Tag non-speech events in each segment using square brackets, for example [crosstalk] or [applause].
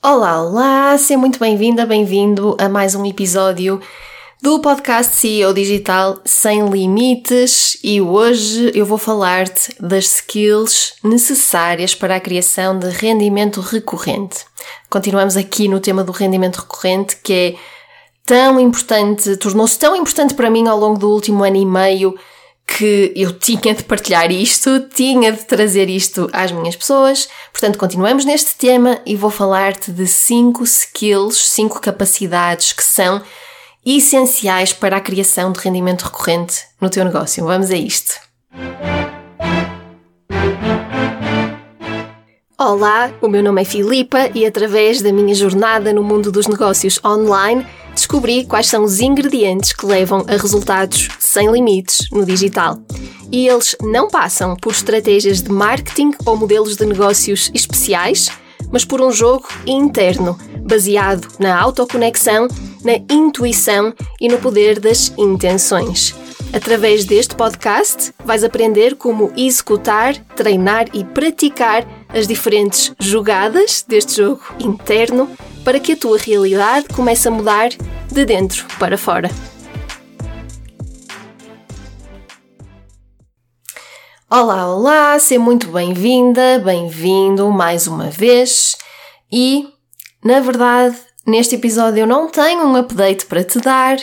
Olá, olá! Seja muito bem-vinda, bem-vindo a mais um episódio do podcast CEO Digital Sem Limites e hoje eu vou falar-te das skills necessárias para a criação de rendimento recorrente. Continuamos aqui no tema do rendimento recorrente que é tão importante, tornou-se tão importante para mim ao longo do último ano e meio que eu tinha de partilhar isto, tinha de trazer isto às minhas pessoas. Portanto, continuamos neste tema e vou falar-te de cinco skills, cinco capacidades que são essenciais para a criação de rendimento recorrente no teu negócio. Vamos a isto. Olá, o meu nome é Filipa e através da minha jornada no mundo dos negócios online descobri quais são os ingredientes que levam a resultados sem limites no digital. E eles não passam por estratégias de marketing ou modelos de negócios especiais, mas por um jogo interno, baseado na autoconexão, na intuição e no poder das intenções. Através deste podcast, vais aprender como executar, treinar e praticar as diferentes jogadas deste jogo interno para que a tua realidade comece a mudar de dentro para fora. Olá, olá, seja muito bem-vinda, bem-vindo mais uma vez. E, na verdade, neste episódio eu não tenho um update para te dar,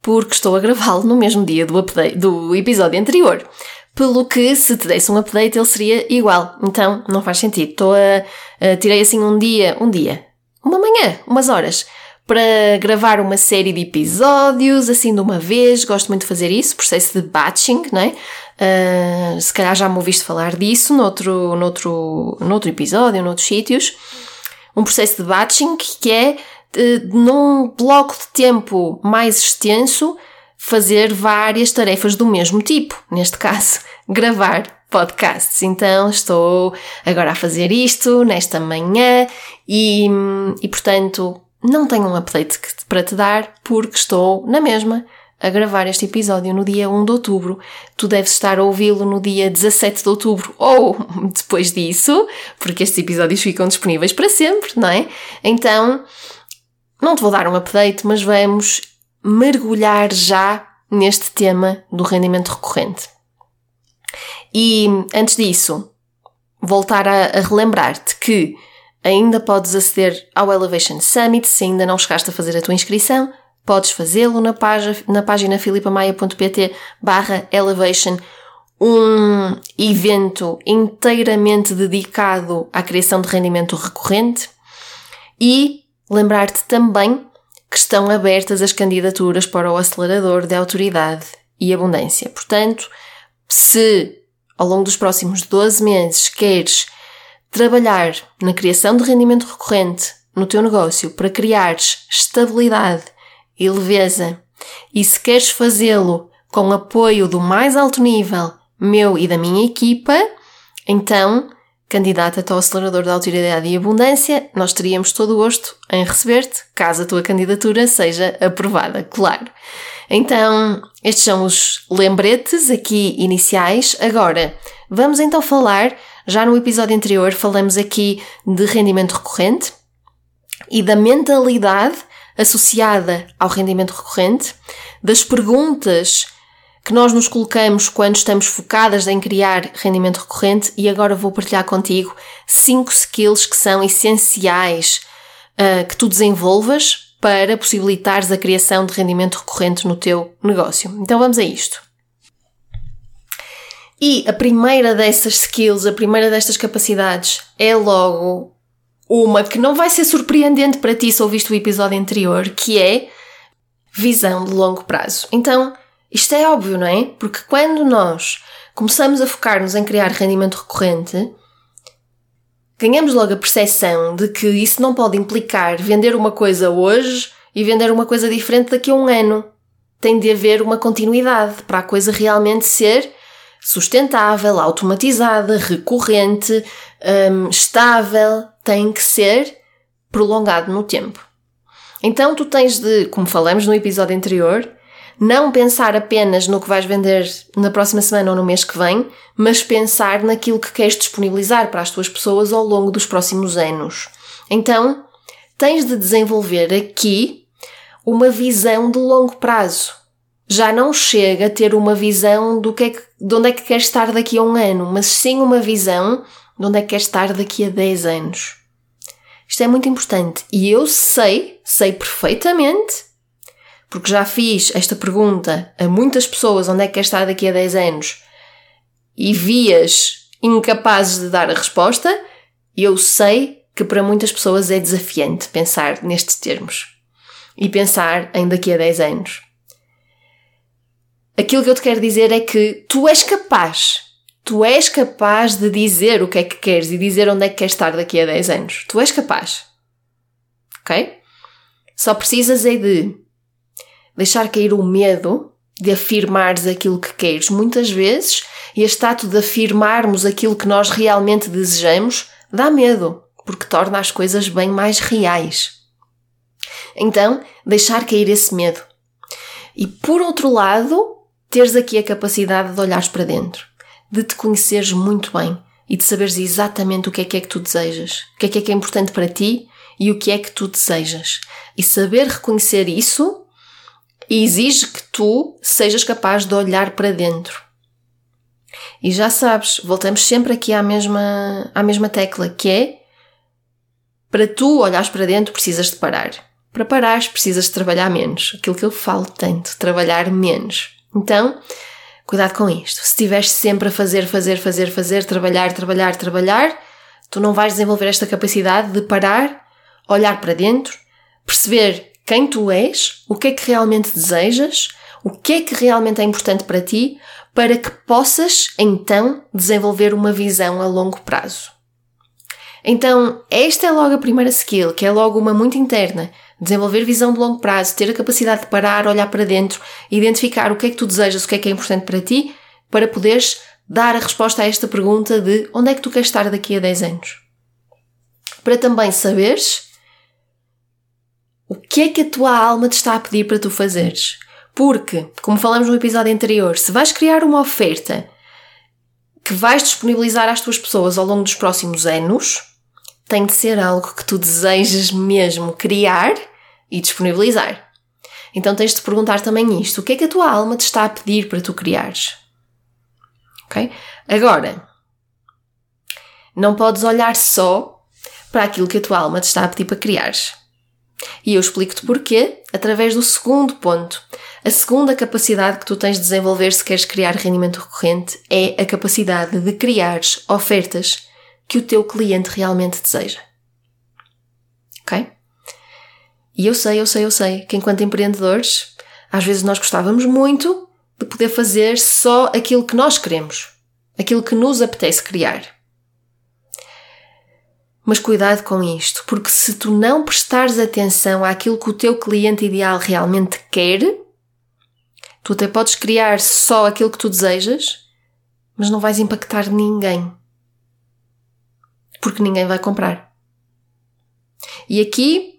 porque estou a gravá-lo no mesmo dia do, update, do episódio anterior. Pelo que, se te desse um update, ele seria igual. Então, não faz sentido. Estou a, a tirei assim um dia, um dia, uma manhã, umas horas, para gravar uma série de episódios, assim de uma vez. Gosto muito de fazer isso, processo de batching, não é? Uh, se calhar já me ouviste falar disso noutro, noutro, noutro episódio, noutros sítios. Um processo de batching que é, de, num bloco de tempo mais extenso, fazer várias tarefas do mesmo tipo. Neste caso, [laughs] gravar podcasts. Então estou agora a fazer isto nesta manhã e, e portanto não tenho um update para te dar porque estou na mesma a gravar este episódio no dia 1 de outubro. Tu deves estar a ouvi-lo no dia 17 de outubro [laughs] ou depois disso, porque estes episódios ficam disponíveis para sempre, não é? Então, não te vou dar um update, mas vamos mergulhar já neste tema do rendimento recorrente. E antes disso, voltar a, a relembrar-te que ainda podes aceder ao Elevation Summit se ainda não chegaste a fazer a tua inscrição. Podes fazê-lo na, página, na página filipamaia.pt barra elevation, um evento inteiramente dedicado à criação de rendimento recorrente e lembrar-te também que estão abertas as candidaturas para o acelerador de autoridade e abundância. Portanto, se ao longo dos próximos 12 meses queres trabalhar na criação de rendimento recorrente no teu negócio para criares estabilidade e leveza, e se queres fazê-lo com apoio do mais alto nível, meu e da minha equipa, então candidata-te ao acelerador da autoridade e abundância, nós teríamos todo o gosto em receber-te, caso a tua candidatura seja aprovada, claro. Então, estes são os lembretes aqui iniciais. Agora, vamos então falar, já no episódio anterior falamos aqui de rendimento recorrente e da mentalidade associada ao rendimento recorrente, das perguntas que nós nos colocamos quando estamos focadas em criar rendimento recorrente e agora vou partilhar contigo cinco skills que são essenciais uh, que tu desenvolvas para possibilitares a criação de rendimento recorrente no teu negócio. Então vamos a isto. E a primeira dessas skills, a primeira destas capacidades é logo uma que não vai ser surpreendente para ti se ouviste o episódio anterior, que é visão de longo prazo. Então, isto é óbvio, não é? Porque quando nós começamos a focar-nos em criar rendimento recorrente, ganhamos logo a percepção de que isso não pode implicar vender uma coisa hoje e vender uma coisa diferente daqui a um ano. Tem de haver uma continuidade para a coisa realmente ser sustentável, automatizada, recorrente, hum, estável. Tem que ser prolongado no tempo. Então tu tens de, como falamos no episódio anterior, não pensar apenas no que vais vender na próxima semana ou no mês que vem, mas pensar naquilo que queres disponibilizar para as tuas pessoas ao longo dos próximos anos. Então, tens de desenvolver aqui uma visão de longo prazo. Já não chega a ter uma visão do que é que, de onde é que queres estar daqui a um ano, mas sim uma visão de onde é que queres estar daqui a 10 anos. Isto é muito importante. E eu sei, sei perfeitamente, porque já fiz esta pergunta a muitas pessoas onde é que queres estar daqui a 10 anos e vias incapazes de dar a resposta, eu sei que para muitas pessoas é desafiante pensar nestes termos e pensar em daqui a 10 anos. Aquilo que eu te quero dizer é que tu és capaz Tu és capaz de dizer o que é que queres e dizer onde é que queres estar daqui a 10 anos. Tu és capaz. Ok? Só precisas é de deixar cair o medo de afirmares aquilo que queres. Muitas vezes, este ato de afirmarmos aquilo que nós realmente desejamos dá medo, porque torna as coisas bem mais reais. Então, deixar cair esse medo. E por outro lado, teres aqui a capacidade de olhares para dentro de te conheceres muito bem e de saberes exatamente o que é que é que tu desejas, o que é que é que é importante para ti e o que é que tu desejas. E saber reconhecer isso exige que tu sejas capaz de olhar para dentro. E já sabes, voltamos sempre aqui à mesma, à mesma tecla, que é para tu olhares para dentro precisas de parar. Para parares precisas de trabalhar menos. Aquilo que eu falo tanto, trabalhar menos. Então, Cuidado com isto. Se estiveres sempre a fazer, fazer, fazer, fazer, trabalhar, trabalhar, trabalhar, tu não vais desenvolver esta capacidade de parar, olhar para dentro, perceber quem tu és, o que é que realmente desejas, o que é que realmente é importante para ti, para que possas então desenvolver uma visão a longo prazo. Então, esta é logo a primeira skill, que é logo uma muito interna, desenvolver visão de longo prazo, ter a capacidade de parar, olhar para dentro, identificar o que é que tu desejas, o que é que é importante para ti, para poderes dar a resposta a esta pergunta de onde é que tu queres estar daqui a 10 anos. Para também saberes o que é que a tua alma te está a pedir para tu fazeres. Porque, como falamos no episódio anterior, se vais criar uma oferta que vais disponibilizar às tuas pessoas ao longo dos próximos anos, tem de ser algo que tu desejas mesmo criar e disponibilizar. Então tens de perguntar também isto: o que é que a tua alma te está a pedir para tu criares? Ok? Agora, não podes olhar só para aquilo que a tua alma te está a pedir para criares. E eu explico-te porquê através do segundo ponto. A segunda capacidade que tu tens de desenvolver se queres criar rendimento recorrente é a capacidade de criares ofertas que o teu cliente realmente deseja. Ok? E eu sei, eu sei, eu sei que enquanto empreendedores, às vezes nós gostávamos muito de poder fazer só aquilo que nós queremos, aquilo que nos apetece criar. Mas cuidado com isto, porque se tu não prestares atenção àquilo que o teu cliente ideal realmente quer, tu até podes criar só aquilo que tu desejas, mas não vais impactar ninguém. Porque ninguém vai comprar. E aqui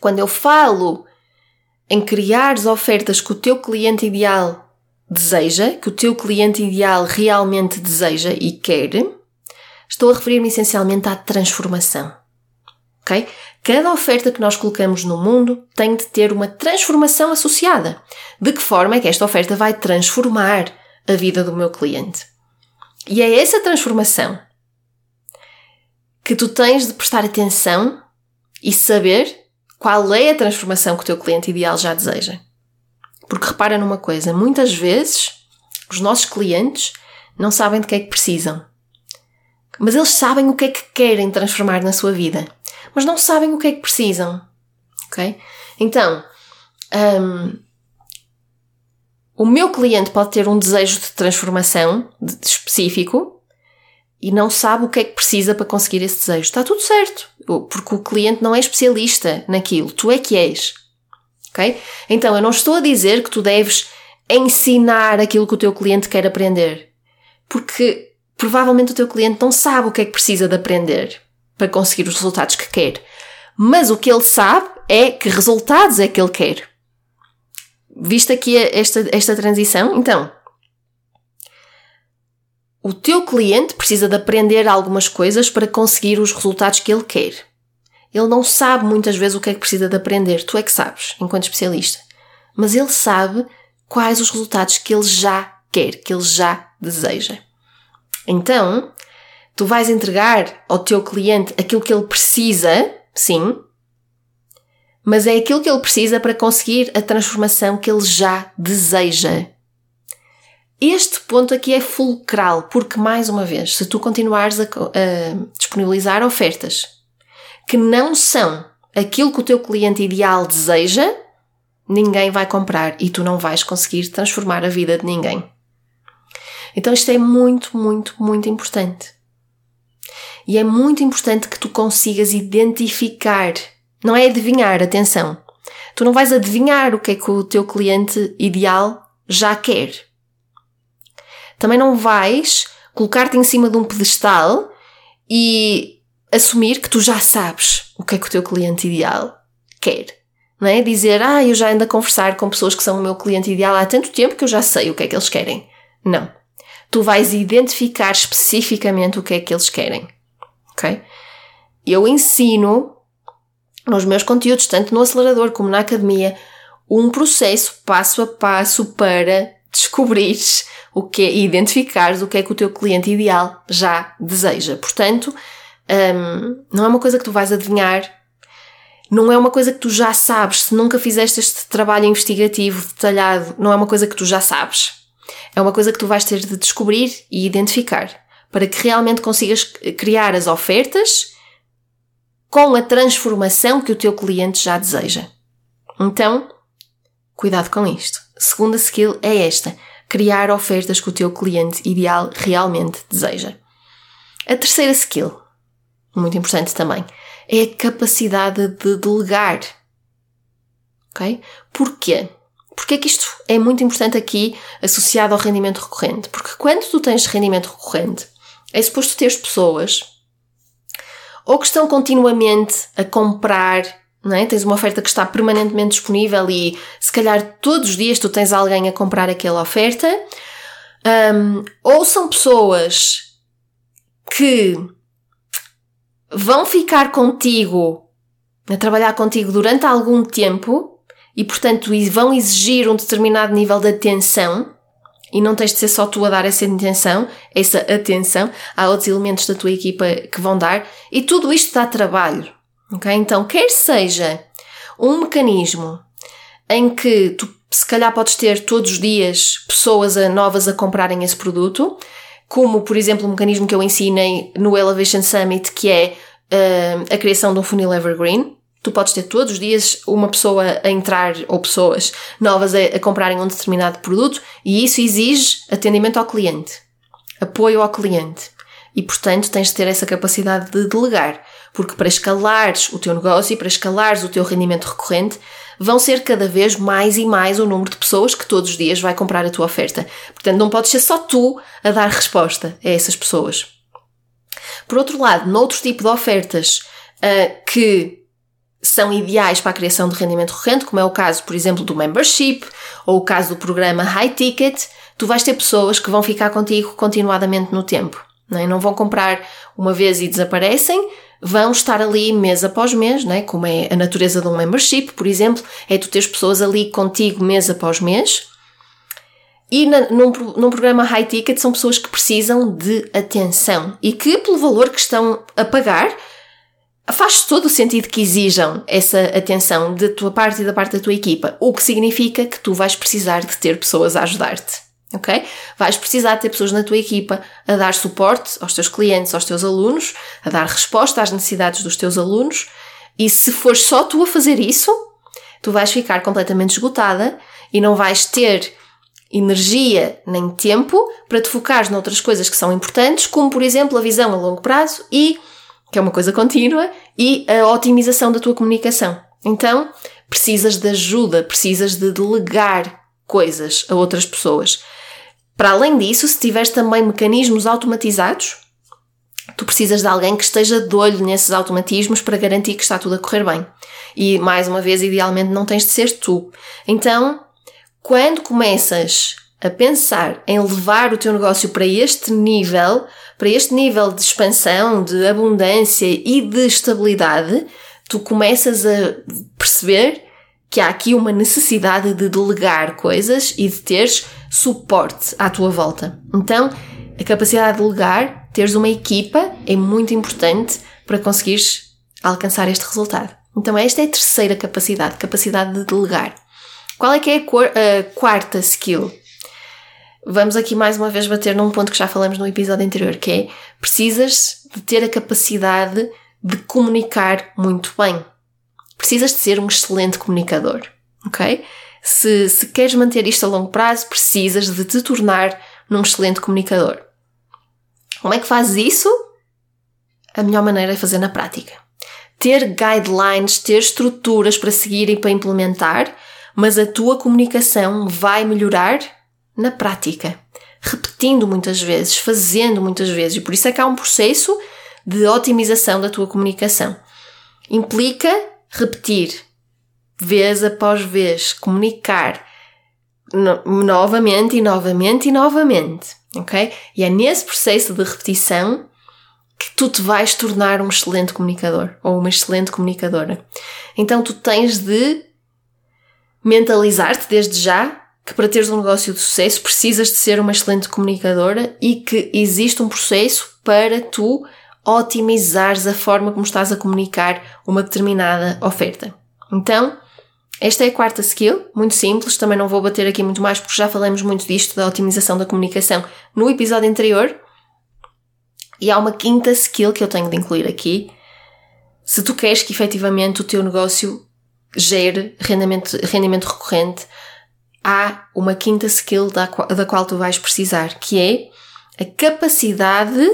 quando eu falo em criar ofertas que o teu cliente ideal deseja, que o teu cliente ideal realmente deseja e quer, estou a referir-me essencialmente à transformação. Ok? Cada oferta que nós colocamos no mundo tem de ter uma transformação associada. De que forma é que esta oferta vai transformar a vida do meu cliente? E é essa transformação que tu tens de prestar atenção e saber qual é a transformação que o teu cliente ideal já deseja? Porque repara numa coisa, muitas vezes os nossos clientes não sabem de que é que precisam. Mas eles sabem o que é que querem transformar na sua vida. Mas não sabem o que é que precisam. Ok? Então, um, o meu cliente pode ter um desejo de transformação específico, e não sabe o que é que precisa para conseguir esse desejo. Está tudo certo, porque o cliente não é especialista naquilo, tu é que és. Ok? Então eu não estou a dizer que tu deves ensinar aquilo que o teu cliente quer aprender, porque provavelmente o teu cliente não sabe o que é que precisa de aprender para conseguir os resultados que quer. Mas o que ele sabe é que resultados é que ele quer. Viste aqui esta, esta transição? Então, o teu cliente precisa de aprender algumas coisas para conseguir os resultados que ele quer. Ele não sabe muitas vezes o que é que precisa de aprender. Tu é que sabes, enquanto especialista. Mas ele sabe quais os resultados que ele já quer, que ele já deseja. Então, tu vais entregar ao teu cliente aquilo que ele precisa, sim, mas é aquilo que ele precisa para conseguir a transformação que ele já deseja. Este ponto aqui é fulcral, porque, mais uma vez, se tu continuares a, a disponibilizar ofertas que não são aquilo que o teu cliente ideal deseja, ninguém vai comprar e tu não vais conseguir transformar a vida de ninguém. Então isto é muito, muito, muito importante. E é muito importante que tu consigas identificar, não é adivinhar, atenção. Tu não vais adivinhar o que é que o teu cliente ideal já quer também não vais colocar-te em cima de um pedestal e assumir que tu já sabes o que é que o teu cliente ideal quer. Não é? Dizer, ah, eu já ando a conversar com pessoas que são o meu cliente ideal há tanto tempo que eu já sei o que é que eles querem. Não. Tu vais identificar especificamente o que é que eles querem. Ok? Eu ensino nos meus conteúdos, tanto no acelerador como na academia, um processo passo a passo para descobrires o que é, identificares o que é que o teu cliente ideal já deseja. Portanto, um, não é uma coisa que tu vais adivinhar, não é uma coisa que tu já sabes. Se nunca fizeste este trabalho investigativo detalhado, não é uma coisa que tu já sabes. É uma coisa que tu vais ter de descobrir e identificar para que realmente consigas criar as ofertas com a transformação que o teu cliente já deseja. Então, cuidado com isto. A segunda skill é esta: criar ofertas que o teu cliente ideal realmente deseja. A terceira skill, muito importante também, é a capacidade de delegar. Ok? Porquê? Porque é que isto é muito importante aqui associado ao rendimento recorrente? Porque quando tu tens rendimento recorrente, é suposto teres pessoas ou que estão continuamente a comprar não é? Tens uma oferta que está permanentemente disponível e se calhar todos os dias tu tens alguém a comprar aquela oferta. Um, ou são pessoas que vão ficar contigo, a trabalhar contigo durante algum tempo e, portanto, vão exigir um determinado nível de atenção e não tens de ser só tu a dar essa atenção, essa atenção, há outros elementos da tua equipa que vão dar e tudo isto dá trabalho. Ok? Então, quer seja um mecanismo em que tu se calhar podes ter todos os dias pessoas novas a comprarem esse produto, como por exemplo o mecanismo que eu ensinei no Elevation Summit, que é uh, a criação de um funil evergreen. Tu podes ter todos os dias uma pessoa a entrar ou pessoas novas a, a comprarem um determinado produto e isso exige atendimento ao cliente, apoio ao cliente. E portanto tens de ter essa capacidade de delegar. Porque para escalares o teu negócio e para escalares o teu rendimento recorrente, vão ser cada vez mais e mais o número de pessoas que todos os dias vai comprar a tua oferta. Portanto, não podes ser só tu a dar resposta a essas pessoas. Por outro lado, noutro tipo de ofertas uh, que são ideais para a criação de rendimento recorrente, como é o caso, por exemplo, do membership ou o caso do programa High Ticket, tu vais ter pessoas que vão ficar contigo continuadamente no tempo. Não, é? não vão comprar uma vez e desaparecem, vão estar ali mês após mês, né? como é a natureza de um membership, por exemplo, é tu teres pessoas ali contigo mês após mês. E na, num, num programa high ticket são pessoas que precisam de atenção e que, pelo valor que estão a pagar, faz todo o sentido que exijam essa atenção da tua parte e da parte da tua equipa, o que significa que tu vais precisar de ter pessoas a ajudar-te ok? Vais precisar ter pessoas na tua equipa a dar suporte aos teus clientes, aos teus alunos, a dar resposta às necessidades dos teus alunos, e se fores só tu a fazer isso, tu vais ficar completamente esgotada e não vais ter energia nem tempo para te focares noutras coisas que são importantes, como por exemplo a visão a longo prazo e, que é uma coisa contínua, e a otimização da tua comunicação. Então, precisas de ajuda, precisas de delegar coisas a outras pessoas. Para além disso, se tiveres também mecanismos automatizados, tu precisas de alguém que esteja de olho nesses automatismos para garantir que está tudo a correr bem. E, mais uma vez, idealmente não tens de ser tu. Então, quando começas a pensar em levar o teu negócio para este nível, para este nível de expansão, de abundância e de estabilidade, tu começas a perceber que há aqui uma necessidade de delegar coisas e de teres suporte à tua volta. Então, a capacidade de delegar, teres uma equipa, é muito importante para conseguires alcançar este resultado. Então, esta é a terceira capacidade, capacidade de delegar. Qual é que é a, quarta skill? Vamos aqui mais uma vez bater num ponto que já falamos no episódio anterior, que é precisas de ter a capacidade de comunicar muito bem. Precisas de ser um excelente comunicador, ok? Se, se queres manter isto a longo prazo, precisas de te tornar num excelente comunicador. Como é que fazes isso? A melhor maneira é fazer na prática. Ter guidelines, ter estruturas para seguir e para implementar, mas a tua comunicação vai melhorar na prática, repetindo muitas vezes, fazendo muitas vezes, e por isso é que há um processo de otimização da tua comunicação. Implica repetir, vez após vez, comunicar no, novamente e novamente e novamente, ok? E é nesse processo de repetição que tu te vais tornar um excelente comunicador ou uma excelente comunicadora. Então tu tens de mentalizar-te desde já que para teres um negócio de sucesso precisas de ser uma excelente comunicadora e que existe um processo para tu otimizares a forma como estás a comunicar uma determinada oferta. Então, esta é a quarta skill, muito simples, também não vou bater aqui muito mais porque já falamos muito disto da otimização da comunicação no episódio anterior. E há uma quinta skill que eu tenho de incluir aqui. Se tu queres que efetivamente o teu negócio gere rendimento, rendimento recorrente, há uma quinta skill da, da qual tu vais precisar, que é a capacidade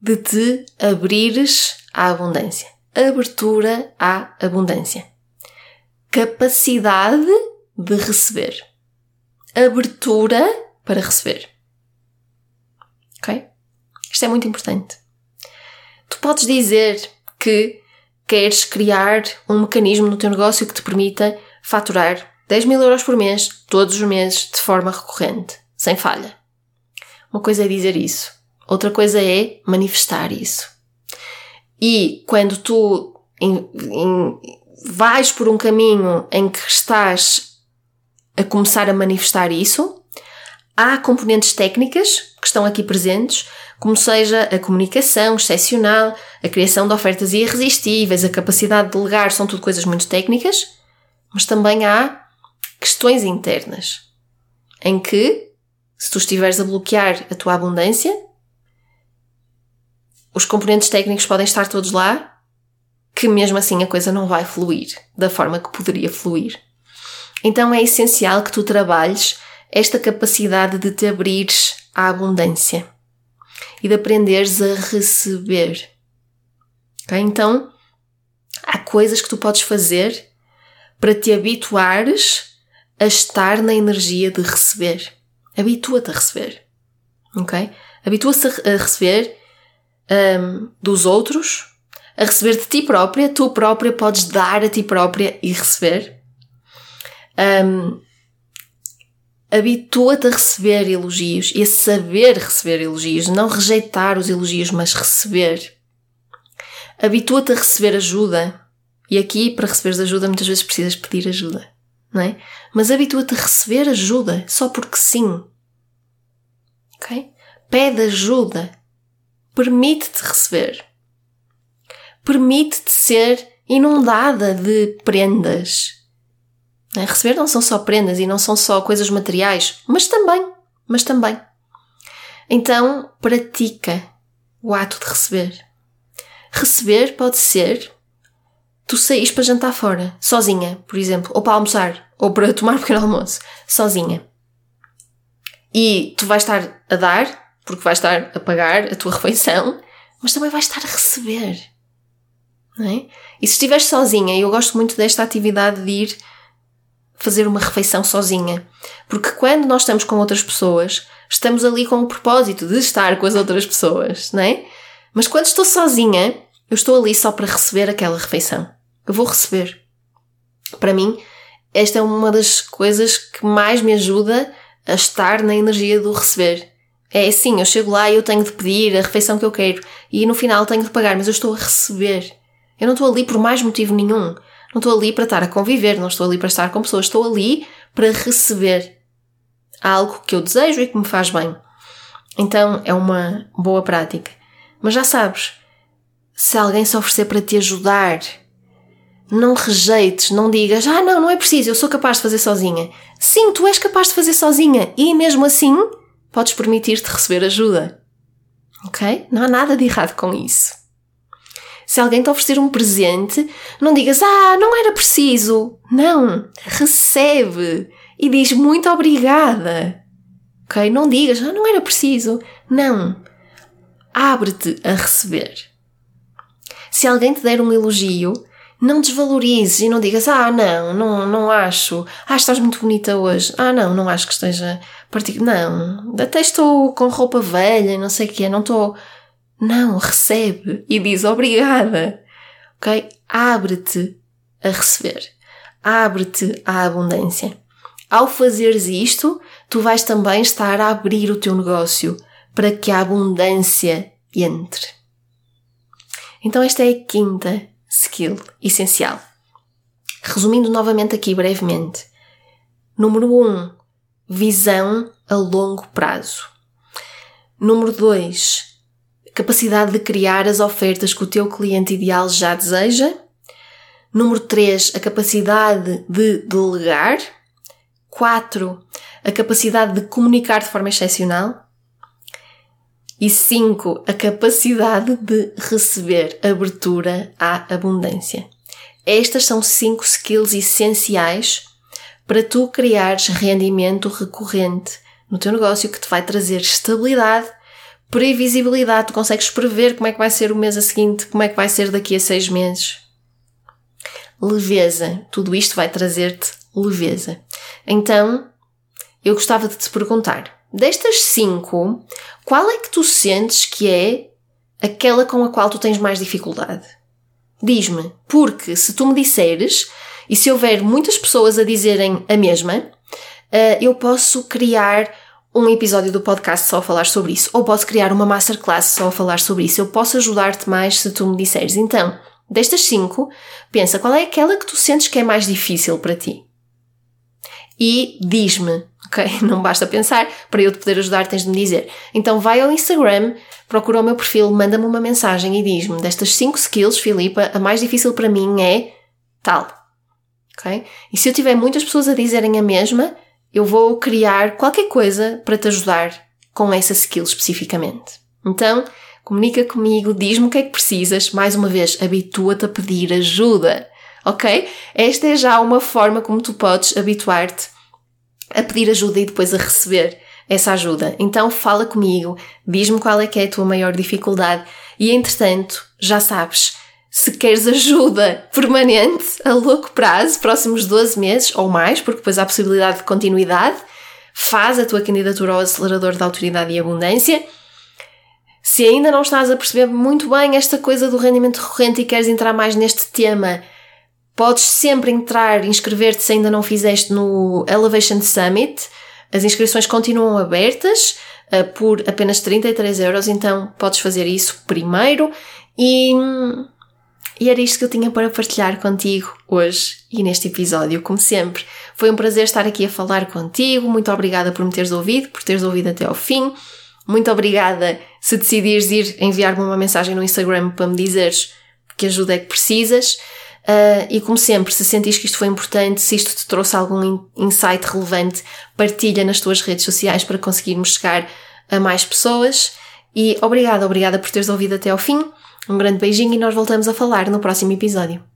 de te abrires à abundância. Abertura à abundância. Capacidade de receber. Abertura para receber. Ok? Isto é muito importante. Tu podes dizer que queres criar um mecanismo no teu negócio que te permita faturar 10 mil euros por mês, todos os meses, de forma recorrente, sem falha. Uma coisa é dizer isso, outra coisa é manifestar isso. E quando tu em, em, vais por um caminho em que estás a começar a manifestar isso, há componentes técnicas que estão aqui presentes, como seja a comunicação excepcional, a criação de ofertas irresistíveis, a capacidade de delegar, são tudo coisas muito técnicas, mas também há questões internas, em que, se tu estiveres a bloquear a tua abundância, os componentes técnicos podem estar todos lá, que mesmo assim a coisa não vai fluir da forma que poderia fluir. Então é essencial que tu trabalhes esta capacidade de te abrires à abundância e de aprenderes a receber. Okay? Então, há coisas que tu podes fazer para te habituares a estar na energia de receber. Habitua-te a receber. Ok? Habitua-se a, receber um, dos outros, a receber de ti própria. Tu própria podes dar a ti própria e receber. Um, Habitua-te a receber elogios e a saber receber elogios, não rejeitar os elogios, mas receber. Habitua-te a receber ajuda. E aqui, para receberes ajuda, muitas vezes precisas pedir ajuda não é? Mas habitua-te a receber ajuda só porque sim. Ok? Pede ajuda. Permite-te receber. Permite-te ser inundada de prendas. É? Receber não são só prendas e não são só coisas materiais, mas também, mas também. Então, pratica o ato de receber. Receber pode ser tu saís para jantar fora, sozinha, por exemplo, ou para almoçar, ou para [laughs] tomar um pequeno almoço, sozinha. E tu vais estar a dar, porque vais estar a pagar a tua [laughs] refeição, mas também vais estar a receber. Não é? E se estiveres sozinha, eu gosto muito desta atividade de ir fazer uma refeição sozinha, porque quando nós estamos com outras pessoas, estamos ali com o propósito de estar com as outras pessoas, não é? Mas quando estou sozinha, eu estou ali só para receber aquela refeição. Eu vou receber. Para mim, esta é uma das coisas que mais me ajuda a estar na energia do receber. É assim, eu chego lá e eu tenho de pedir a refeição que eu quero e no final tenho de pagar, mas eu estou a receber. Eu não estou ali por mais motivo nenhum. Não estou ali para estar a conviver, não estou ali para estar com pessoas, estou ali para receber algo que eu desejo e que me faz bem. Então é uma boa prática. Mas já sabes, se alguém se oferecer para te ajudar, não rejeites, não digas, ah, não, não é preciso, eu sou capaz de fazer sozinha. Sim, tu és capaz de fazer sozinha e mesmo assim podes permitir-te receber ajuda. Ok? Não há nada de errado com isso. Se alguém te oferecer um presente, não digas, ah, não era preciso. Não, recebe e diz muito obrigada. Ok? Não digas, ah, não era preciso. Não. Abre-te a receber. Se alguém te der um elogio, não desvalorizes e não digas, ah, não, não, não acho. Ah, estás muito bonita hoje. Ah, não, não acho que esteja particular. Não, até estou com roupa velha, não sei o que é, não estou. Não, recebe e diz obrigada. Ok? Abre-te a receber. Abre-te à abundância. Ao fazeres isto, tu vais também estar a abrir o teu negócio para que a abundância entre. Então, esta é a quinta skill essencial. Resumindo novamente aqui brevemente. Número 1. Um, visão a longo prazo. Número 2. Capacidade de criar as ofertas que o teu cliente ideal já deseja. Número 3. A capacidade de delegar. 4. A capacidade de comunicar de forma excepcional. E 5. A capacidade de receber abertura à abundância. Estas são cinco skills essenciais para tu criares rendimento recorrente no teu negócio que te vai trazer estabilidade, previsibilidade. Tu consegues prever como é que vai ser o mês a seguinte, como é que vai ser daqui a seis meses. Leveza. Tudo isto vai trazer-te leveza. Então, eu gostava de te perguntar Destas cinco, qual é que tu sentes que é aquela com a qual tu tens mais dificuldade? Diz-me, porque se tu me disseres, e se houver muitas pessoas a dizerem a mesma, eh, eu posso criar um episódio do podcast só a falar sobre isso, ou posso criar uma masterclass só a falar sobre isso. Eu posso ajudar-te mais se tu me disseres. Então, destas cinco, pensa qual é aquela que tu sentes que é mais difícil para ti. E diz-me ok? [laughs] Não basta pensar, para eu te poder ajudar tens de me dizer. Então vai ao Instagram, procura o meu perfil, manda-me uma mensagem e diz-me destas 5 skills, Filipa, a mais difícil para mim é tal. Ok? E se eu tiver muitas pessoas a dizerem a mesma, eu vou criar qualquer coisa para te ajudar com essa skill especificamente. Então, comunica comigo, diz-me o que é que precisas. Mais uma vez, habitua-te a pedir ajuda. Ok? Esta é já uma forma como tu podes habituar-te a pedir ajuda e depois a receber essa ajuda. Então fala comigo, diz-me qual é que é a tua maior dificuldade e entretanto, já sabes, se queres ajuda permanente a longo prazo, próximos 12 meses ou mais, porque depois há possibilidade de continuidade, faz a tua candidatura ao acelerador da autoridade e abundância. Se ainda não estás a perceber muito bem esta coisa do rendimento recorrente e queres entrar mais neste tema, Podes sempre entrar, inscrever-te se ainda não fizeste no Elevation Summit. As inscrições continuam abertas uh, por apenas 33 euros, então podes fazer isso primeiro. E, e era isto que eu tinha para partilhar contigo hoje e neste episódio, como sempre. Foi um prazer estar aqui a falar contigo. Muito obrigada por me teres ouvido, por teres ouvido até ao fim. Muito obrigada se decidires ir enviar-me uma mensagem no Instagram para me dizeres que ajuda é que precisas. Uh, e como sempre, se sentires que isto foi importante, se isto te trouxe algum insight relevante, partilha nas tuas redes sociais para conseguirmos chegar a mais pessoas. E obrigada, obrigada por teres ouvido até ao fim. Um grande beijinho e nós voltamos a falar no próximo episódio.